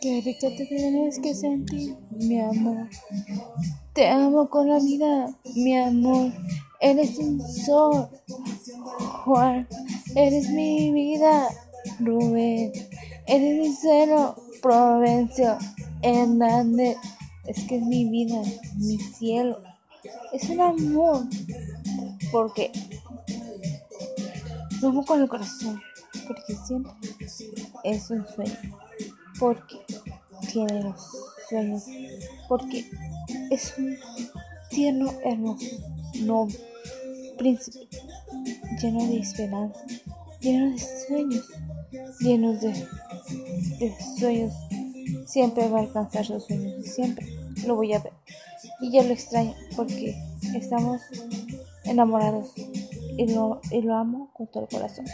Qué rico te tienes que sentir, mi amor. Te amo con la vida, mi amor. Eres un sol, Juan. Eres mi vida, Rubén. Eres mi cero, Provencio, Hernández. Es que es mi vida, mi cielo. Es un amor. Porque lo amo con el corazón. Porque siempre es un sueño. Porque tiene los sueños. Porque es un tierno, hermoso, noble, príncipe, lleno de esperanza, lleno de sueños, llenos de, de sueños. Siempre va a alcanzar sus sueños, siempre lo voy a ver. Y yo lo extraño porque estamos enamorados y lo, y lo amo con todo el corazón.